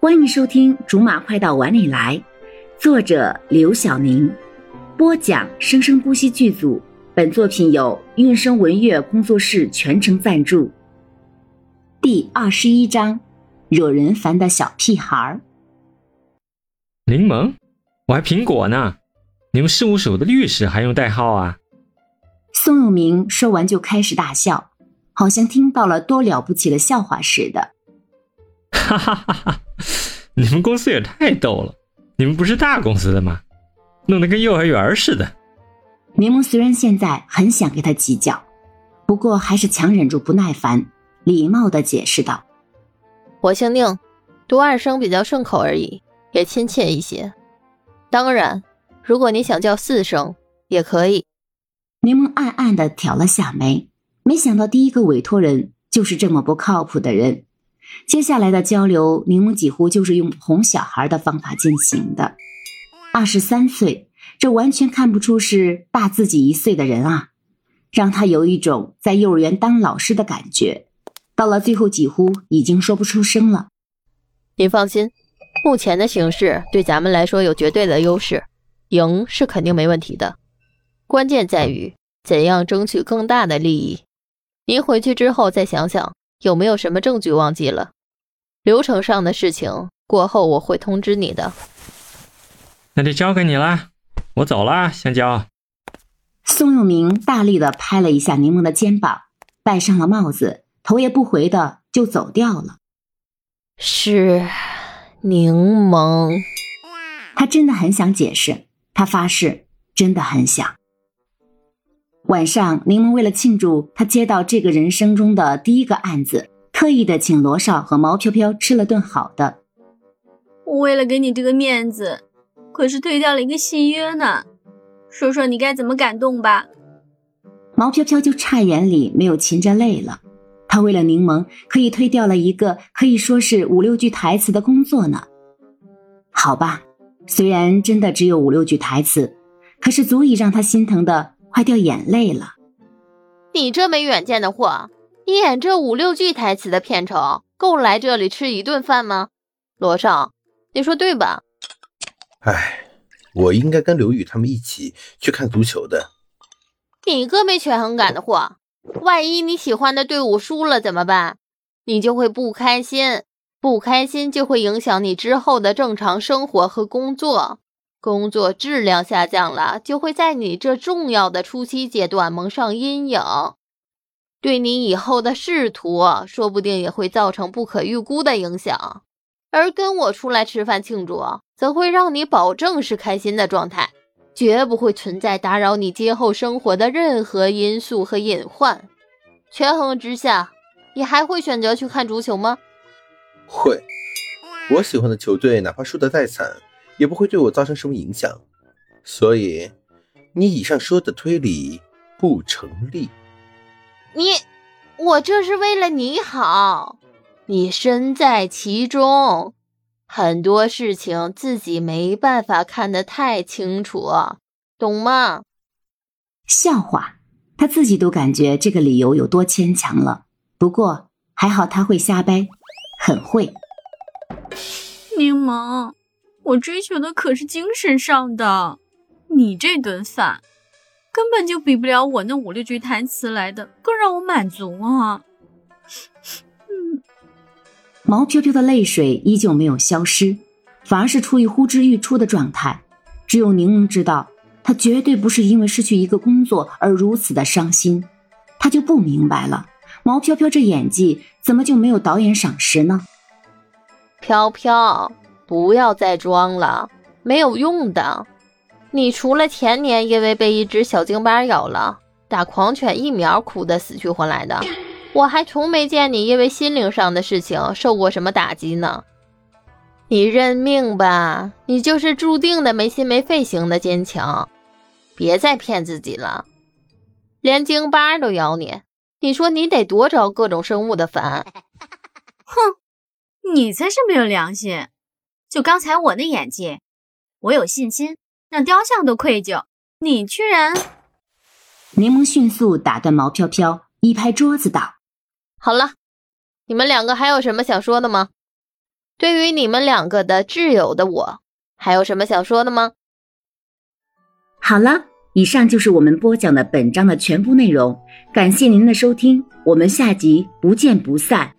欢迎收听《竹马快到碗里来》，作者刘晓宁，播讲生生不息剧组。本作品由韵声文乐工作室全程赞助。第二十一章：惹人烦的小屁孩儿。柠檬，我还苹果呢。你们事务所的律师还用代号啊？宋永明说完就开始大笑，好像听到了多了不起的笑话似的。哈哈哈哈！你们公司也太逗了，你们不是大公司的吗？弄得跟幼儿园似的。柠檬虽然现在很想跟他计较，不过还是强忍住不耐烦，礼貌的解释道：“我姓宁，读二声比较顺口而已，也亲切一些。当然，如果你想叫四声，也可以。”柠檬暗暗的挑了下眉，没想到第一个委托人就是这么不靠谱的人。接下来的交流，柠檬几乎就是用哄小孩的方法进行的。二十三岁，这完全看不出是大自己一岁的人啊，让他有一种在幼儿园当老师的感觉。到了最后，几乎已经说不出声了。您放心，目前的形势对咱们来说有绝对的优势，赢是肯定没问题的。关键在于怎样争取更大的利益。您回去之后再想想。有没有什么证据忘记了？流程上的事情过后我会通知你的。那就交给你了，我走了，香蕉。宋永明大力的拍了一下柠檬的肩膀，戴上了帽子，头也不回的就走掉了。是柠檬。他真的很想解释，他发誓，真的很想。晚上，柠檬为了庆祝他接到这个人生中的第一个案子，特意的请罗少和毛飘飘吃了顿好的。我为了给你这个面子，可是推掉了一个戏约呢。说说你该怎么感动吧？毛飘飘就差眼里没有噙着泪了。他为了柠檬，可以推掉了一个可以说是五六句台词的工作呢。好吧，虽然真的只有五六句台词，可是足以让他心疼的。快掉眼泪了！你这没远见的货，你演这五六句台词的片酬，够来这里吃一顿饭吗？罗少，你说对吧？哎，我应该跟刘宇他们一起去看足球的。你个没权衡感的货，万一你喜欢的队伍输了怎么办？你就会不开心，不开心就会影响你之后的正常生活和工作。工作质量下降了，就会在你这重要的初期阶段蒙上阴影，对你以后的仕途说不定也会造成不可预估的影响。而跟我出来吃饭庆祝，则会让你保证是开心的状态，绝不会存在打扰你今后生活的任何因素和隐患。权衡之下，你还会选择去看足球吗？会，我喜欢的球队哪怕输得再惨。也不会对我造成什么影响，所以你以上说的推理不成立。你，我这是为了你好，你身在其中，很多事情自己没办法看得太清楚，懂吗？笑话，他自己都感觉这个理由有多牵强了。不过还好他会瞎掰，很会。柠檬。我追求的可是精神上的，你这顿饭根本就比不了我那五六句台词来的更让我满足啊！嗯，毛飘飘的泪水依旧没有消失，反而是处于呼之欲出的状态。只有柠檬知道，他绝对不是因为失去一个工作而如此的伤心。他就不明白了，毛飘飘这演技怎么就没有导演赏识呢？飘飘。不要再装了，没有用的。你除了前年因为被一只小京巴咬了，打狂犬疫苗哭得死去活来的，我还从没见你因为心灵上的事情受过什么打击呢。你认命吧，你就是注定的没心没肺型的坚强。别再骗自己了，连京巴都咬你，你说你得多招各种生物的烦？哼，你才是没有良心。就刚才我的演技，我有信心让雕像都愧疚。你居然……柠檬迅速打断毛飘飘，一拍桌子道：“好了，你们两个还有什么想说的吗？”对于你们两个的挚友的我，还有什么想说的吗？好了，以上就是我们播讲的本章的全部内容，感谢您的收听，我们下集不见不散。